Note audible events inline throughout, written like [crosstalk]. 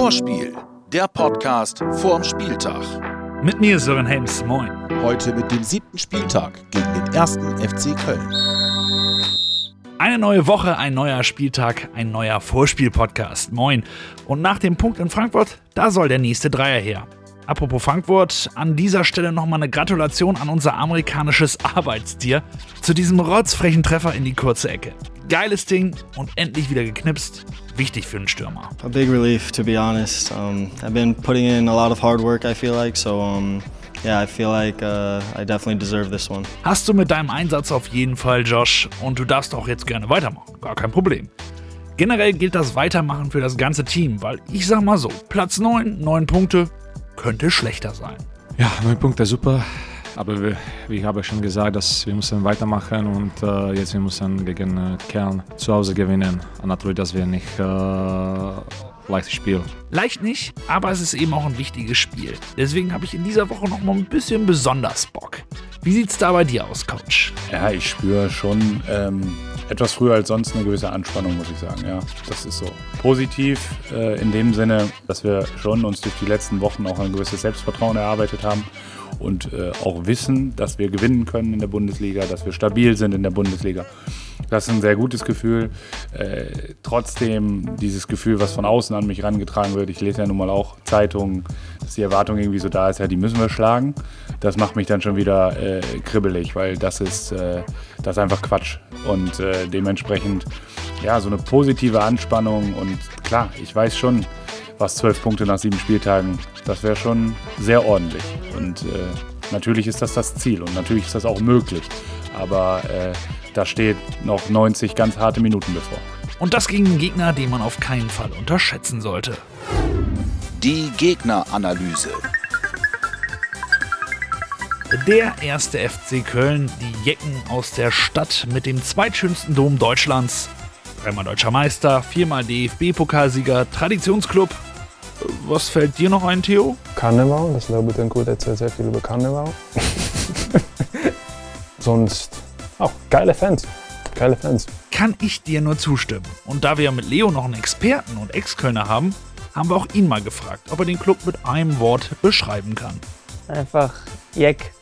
Vorspiel, der Podcast vorm Spieltag. Mit mir Sören Helms, moin. Heute mit dem siebten Spieltag gegen den ersten FC Köln. Eine neue Woche, ein neuer Spieltag, ein neuer Vorspiel-Podcast. Moin. Und nach dem Punkt in Frankfurt, da soll der nächste Dreier her. Apropos Frankfurt, an dieser Stelle nochmal eine Gratulation an unser amerikanisches Arbeitstier zu diesem rotzfrechen Treffer in die kurze Ecke. Geiles Ding und endlich wieder geknipst. Wichtig für einen Stürmer. A big relief, to be honest. Um, I've been putting in a lot of hard work, I feel like, so um, yeah, I feel like uh, I definitely deserve this one. Hast du mit deinem Einsatz auf jeden Fall, Josh, und du darfst auch jetzt gerne weitermachen. Gar kein Problem. Generell gilt das Weitermachen für das ganze Team, weil ich sag mal so, Platz 9, 9 Punkte, könnte schlechter sein. Ja, neun Punkte, super. Aber wie, wie ich habe schon gesagt, dass wir müssen weitermachen und äh, jetzt wir müssen gegen äh, Kern zu Hause gewinnen. Und natürlich, dass wir nicht äh, leichtes Spiel. Leicht nicht, aber es ist eben auch ein wichtiges Spiel. Deswegen habe ich in dieser Woche noch mal ein bisschen besonders Bock. Wie sieht's da bei dir aus, Coach? Ja, ich spüre schon ähm, etwas früher als sonst eine gewisse Anspannung, muss ich sagen. Ja, das ist so. Positiv äh, in dem Sinne, dass wir schon uns durch die letzten Wochen auch ein gewisses Selbstvertrauen erarbeitet haben und äh, auch wissen, dass wir gewinnen können in der Bundesliga, dass wir stabil sind in der Bundesliga. Das ist ein sehr gutes Gefühl. Äh, trotzdem dieses Gefühl, was von außen an mich herangetragen wird. Ich lese ja nun mal auch Zeitungen, dass die Erwartung irgendwie so da ist, ja, die müssen wir schlagen. Das macht mich dann schon wieder äh, kribbelig, weil das ist, äh, das ist einfach Quatsch. Und äh, dementsprechend, ja, so eine positive Anspannung. Und klar, ich weiß schon, was zwölf Punkte nach sieben Spieltagen, das wäre schon sehr ordentlich. Und äh, natürlich ist das das Ziel und natürlich ist das auch möglich. Aber äh, da steht noch 90 ganz harte Minuten bevor. Und das gegen einen Gegner, den man auf keinen Fall unterschätzen sollte. Die Gegneranalyse. Der erste FC Köln, die Jecken aus der Stadt mit dem zweitschönsten Dom Deutschlands. Dreimal deutscher Meister, viermal DFB-Pokalsieger, Traditionsclub. Was fällt dir noch ein, Theo? Karneval, das Leo Bittencourt erzählt sehr viel über Karneval. [laughs] Sonst auch geile Fans. Geile Fans. Kann ich dir nur zustimmen. Und da wir ja mit Leo noch einen Experten und Ex-Kölner haben, haben wir auch ihn mal gefragt, ob er den Club mit einem Wort beschreiben kann. Einfach Jeck,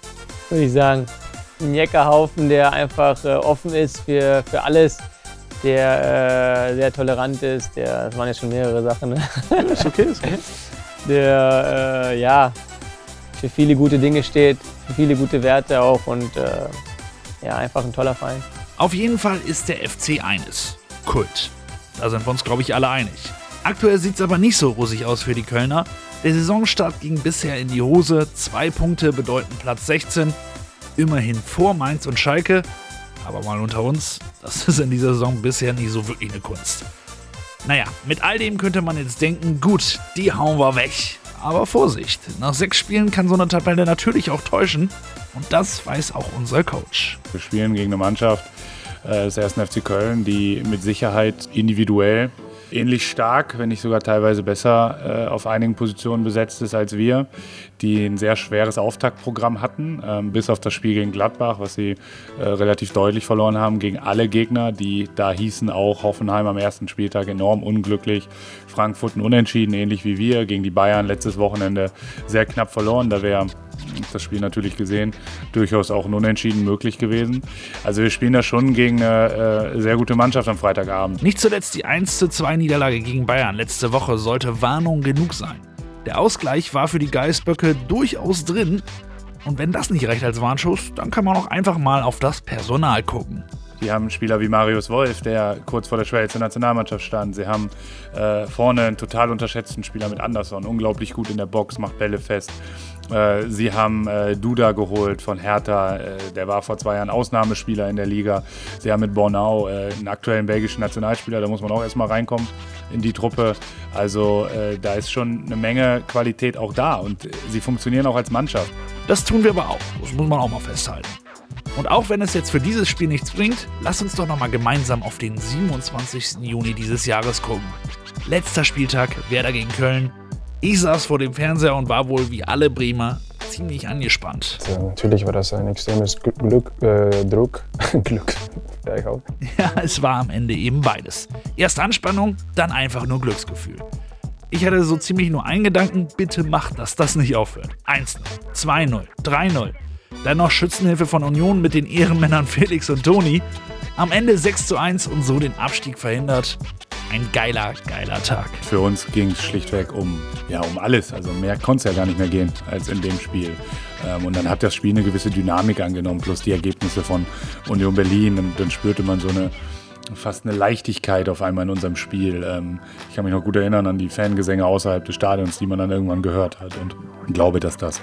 würde ich sagen. Ein Jeckerhaufen, der einfach äh, offen ist für, für alles, der äh, sehr tolerant ist, der, das waren jetzt schon mehrere Sachen, ne? Ist okay, ist okay. [laughs] der äh, ja, für viele gute Dinge steht, für viele gute Werte auch und äh, ja, einfach ein toller Verein. Auf jeden Fall ist der FC eines. Kult. Da sind wir uns, glaube ich, alle einig. Aktuell sieht es aber nicht so rosig aus für die Kölner. Der Saisonstart ging bisher in die Hose. Zwei Punkte bedeuten Platz 16. Immerhin vor Mainz und Schalke. Aber mal unter uns, das [laughs] ist in dieser Saison bisher nicht so wirklich eine Kunst. Naja, mit all dem könnte man jetzt denken, gut, die hauen wir weg. Aber Vorsicht, nach sechs Spielen kann so eine Tabelle natürlich auch täuschen. Und das weiß auch unser Coach. Wir spielen gegen eine Mannschaft äh, des 1. FC Köln, die mit Sicherheit individuell ähnlich stark, wenn nicht sogar teilweise besser äh, auf einigen Positionen besetzt ist als wir, die ein sehr schweres Auftaktprogramm hatten, ähm, bis auf das Spiel gegen Gladbach, was sie äh, relativ deutlich verloren haben gegen alle Gegner, die da hießen auch Hoffenheim am ersten Spieltag enorm unglücklich, Frankfurt Unentschieden, ähnlich wie wir, gegen die Bayern letztes Wochenende sehr knapp verloren, da wäre das Spiel natürlich gesehen, durchaus auch ein Unentschieden möglich gewesen. Also wir spielen da schon gegen eine äh, sehr gute Mannschaft am Freitagabend. Nicht zuletzt die 1:2 Niederlage gegen Bayern letzte Woche sollte Warnung genug sein. Der Ausgleich war für die Geißböcke durchaus drin. Und wenn das nicht reicht als Warnschuss, dann kann man auch einfach mal auf das Personal gucken. Die haben Spieler wie Marius Wolf, der kurz vor der Schwelle Nationalmannschaft stand. Sie haben äh, vorne einen total unterschätzten Spieler mit Anderson, unglaublich gut in der Box, macht Bälle fest. Äh, sie haben äh, Duda geholt von Hertha, äh, der war vor zwei Jahren Ausnahmespieler in der Liga. Sie haben mit Bornau äh, einen aktuellen belgischen Nationalspieler, da muss man auch erstmal reinkommen in die Truppe. Also da ist schon eine Menge Qualität auch da und sie funktionieren auch als Mannschaft. Das tun wir aber auch, das muss man auch mal festhalten. Und auch wenn es jetzt für dieses Spiel nichts bringt, lasst uns doch nochmal gemeinsam auf den 27. Juni dieses Jahres gucken. Letzter Spieltag, Werder gegen Köln. Ich saß vor dem Fernseher und war wohl wie alle Bremer ziemlich angespannt. Also, natürlich war das ein extremes Gl- Glück, äh, Druck, [laughs] Glück, ja, ich auch. [laughs] Ja, es war am Ende eben beides. Erst Anspannung, dann einfach nur Glücksgefühl. Ich hatte so ziemlich nur einen Gedanken, bitte macht, dass das nicht aufhört. 1-0, 2-0, 3-0. Dann noch Schützenhilfe von Union mit den Ehrenmännern [laughs] Felix und Toni. Am Ende 6 1 und so den Abstieg verhindert. Ein geiler, geiler Tag. Für uns ging es schlichtweg um, ja, um alles. Also mehr konnte es ja gar nicht mehr gehen als in dem Spiel. Ähm, und dann hat das Spiel eine gewisse Dynamik angenommen, plus die Ergebnisse von Union Berlin. Und dann spürte man so eine fast eine Leichtigkeit auf einmal in unserem Spiel. Ähm, ich kann mich noch gut erinnern an die Fangesänge außerhalb des Stadions, die man dann irgendwann gehört hat und glaube, dass das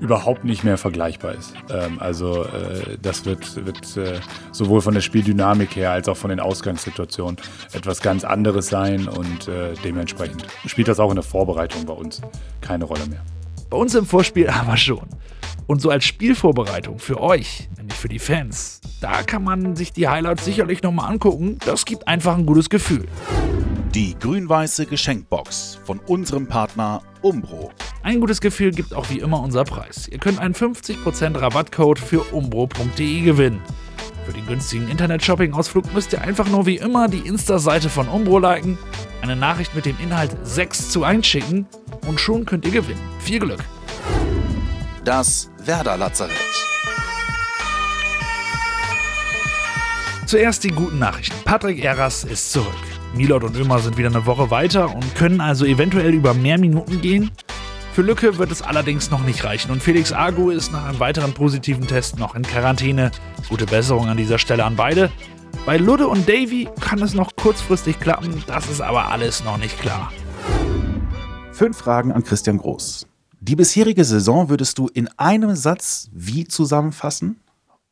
überhaupt nicht mehr vergleichbar ist. Ähm, also äh, das wird, wird äh, sowohl von der Spieldynamik her als auch von den Ausgangssituationen etwas ganz anderes sein und äh, dementsprechend spielt das auch in der Vorbereitung bei uns keine Rolle mehr. Bei uns im Vorspiel [laughs] aber schon. Und so als Spielvorbereitung für euch, nämlich für die Fans, da kann man sich die Highlights sicherlich nochmal angucken. Das gibt einfach ein gutes Gefühl. Die grün-weiße Geschenkbox von unserem Partner Umbro. Ein gutes Gefühl gibt auch wie immer unser Preis. Ihr könnt einen 50% Rabattcode für umbro.de gewinnen. Für den günstigen Internet-Shopping-Ausflug müsst ihr einfach nur wie immer die Insta-Seite von Umbro liken, eine Nachricht mit dem Inhalt 6 zu 1 schicken und schon könnt ihr gewinnen. Viel Glück! Das Werder Lazarett. Zuerst die guten Nachrichten. Patrick Eras ist zurück. Milot und Ömer sind wieder eine Woche weiter und können also eventuell über mehr Minuten gehen. Für Lücke wird es allerdings noch nicht reichen und Felix Agu ist nach einem weiteren positiven Test noch in Quarantäne. Gute Besserung an dieser Stelle an beide. Bei Ludde und Davy kann es noch kurzfristig klappen, das ist aber alles noch nicht klar. Fünf Fragen an Christian Groß. Die bisherige Saison würdest du in einem Satz wie zusammenfassen?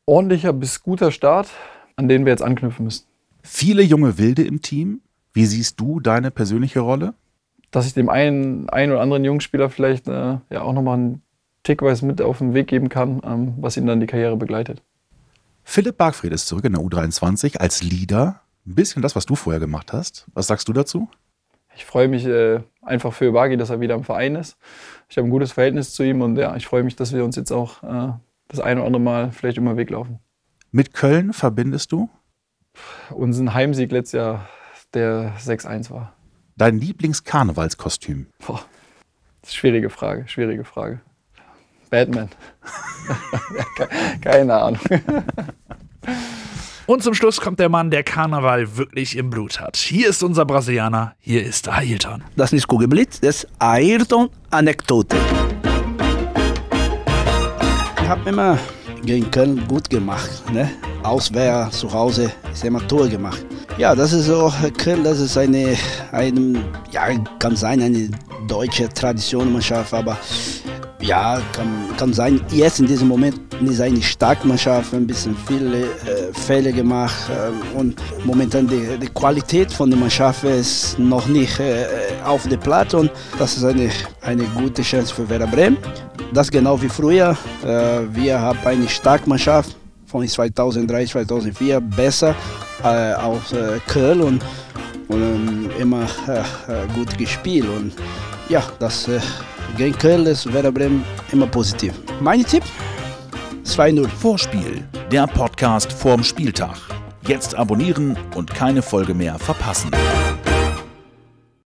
Ordentlicher bis guter Start, an den wir jetzt anknüpfen müssen. Viele junge Wilde im Team. Wie siehst du deine persönliche Rolle? Dass ich dem einen, einen oder anderen Jungspieler vielleicht äh, ja auch nochmal einen Tickweise mit auf den Weg geben kann, ähm, was ihn dann die Karriere begleitet. Philipp Bargfried ist zurück in der U23 als Leader. Ein bisschen das, was du vorher gemacht hast. Was sagst du dazu? Ich freue mich äh, einfach für Bagi, dass er wieder im Verein ist. Ich habe ein gutes Verhältnis zu ihm und ja, ich freue mich, dass wir uns jetzt auch äh, das ein oder andere Mal vielleicht immer weglaufen. Mit Köln verbindest du? Unseren Heimsieg letztes Jahr, der 6-1 war. Dein Lieblingskarnevalskostüm? Boah, das ist eine schwierige Frage, schwierige Frage. Batman. [laughs] Keine Ahnung. Und zum Schluss kommt der Mann, der Karneval wirklich im Blut hat. Hier ist unser Brasilianer, hier ist Ailton. Das ist Kugelblitz, das ist Ayrton-Anekdote. Ich habe immer gegen Köln gut gemacht. Ne? Auswehr, zu Hause ist immer Tor gemacht. Ja, das ist so, Köln, das ist eine, eine ja, kann sein, eine deutsche Traditionsmannschaft, aber ja, kann, kann sein, jetzt in diesem Moment ist eine starke Mannschaft, ein bisschen viele äh, Fälle gemacht äh, und momentan die, die, Qualität von der Mannschaft ist noch nicht äh, auf der Platte und das ist eine, eine gute Chance für Werder Bremen. Das genau wie früher. Äh, wir haben eine starke Mannschaft von 2003, 2004, besser äh, als äh, Köln und, und ähm, immer gut gespielt und ja, das gegen Köln ist Werder Bremen immer positiv. Mein Tipp? 2-0. Vorspiel, der Podcast vorm Spieltag. Jetzt abonnieren und keine Folge mehr verpassen.